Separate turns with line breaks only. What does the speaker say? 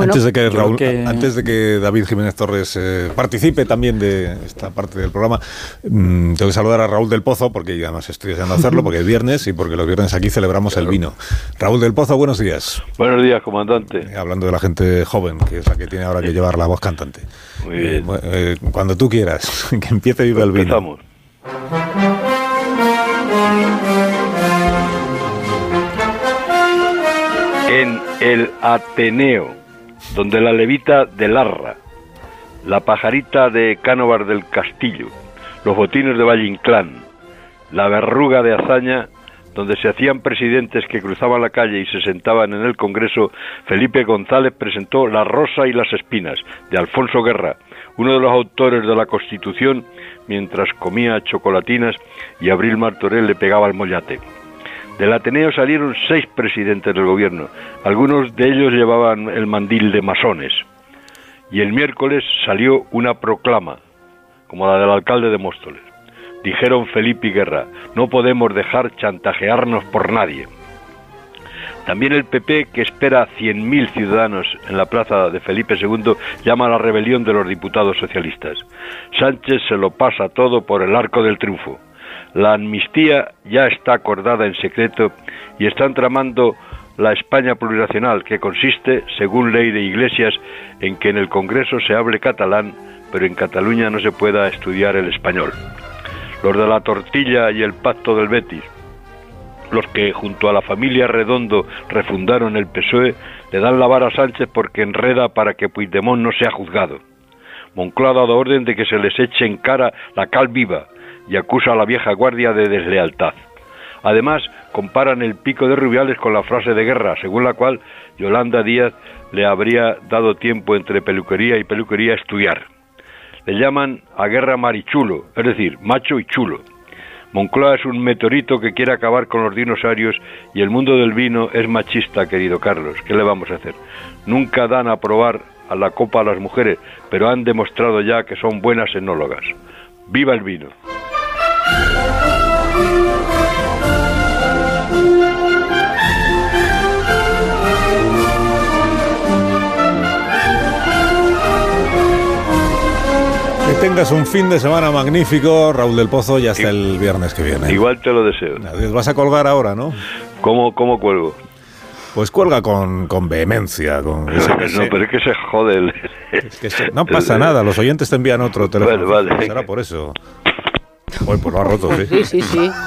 antes, de que Raúl, antes de que David Jiménez Torres eh, participe también de esta parte del programa, mm, tengo que saludar a Raúl del Pozo, porque además estoy deseando hacerlo, porque es viernes y porque los viernes aquí celebramos el vino. Raúl del Pozo, buenos días.
Buenos días, comandante.
Eh, hablando de la gente joven, que es la que tiene ahora que llevar la voz cantante.
Muy bien.
Eh, cuando tú quieras, que empiece Viva el Vino.
Empezamos. En el Ateneo, donde la levita de Larra, la pajarita de Cánovar del Castillo, los botines de Valle Inclán, la verruga de Azaña, donde se hacían presidentes que cruzaban la calle y se sentaban en el Congreso, Felipe González presentó La Rosa y las Espinas, de Alfonso Guerra, uno de los autores de la Constitución, mientras comía chocolatinas y Abril Martorell le pegaba el mollate. Del Ateneo salieron seis presidentes del gobierno, algunos de ellos llevaban el mandil de masones. Y el miércoles salió una proclama, como la del alcalde de Móstoles. Dijeron Felipe y Guerra, no podemos dejar chantajearnos por nadie. También el PP, que espera 100.000 ciudadanos en la plaza de Felipe II, llama a la rebelión de los diputados socialistas. Sánchez se lo pasa todo por el arco del triunfo. La amnistía ya está acordada en secreto y están tramando la España plurinacional, que consiste, según ley de Iglesias, en que en el Congreso se hable catalán, pero en Cataluña no se pueda estudiar el español. Los de la tortilla y el pacto del Betis, los que junto a la familia Redondo refundaron el PSOE, le dan la vara a Sánchez porque enreda para que Puigdemont no sea juzgado. Moncloa ha dado orden de que se les eche en cara la cal viva y acusa a la vieja guardia de deslealtad. Además, comparan el pico de Rubiales con la frase de guerra, según la cual Yolanda Díaz le habría dado tiempo entre peluquería y peluquería a estudiar. Le llaman a guerra marichulo, es decir, macho y chulo. Moncloa es un meteorito que quiere acabar con los dinosaurios y el mundo del vino es machista, querido Carlos. ¿Qué le vamos a hacer? Nunca dan a probar a la copa a las mujeres, pero han demostrado ya que son buenas enólogas. ¡Viva el vino!
Que tengas un fin de semana magnífico, Raúl del Pozo, y hasta el viernes que viene.
Igual te lo deseo.
Adiós. Vas a colgar ahora, ¿no?
¿Cómo, cómo cuelgo?
Pues cuelga con, con vehemencia. Con ese-
No,
ese-
pero es que se jode el...
es que se- no pasa nada, los oyentes te envían otro teléfono.
Vale, vale.
Será por eso. Uy, pues lo ha roto, sí.
Sí, sí, sí.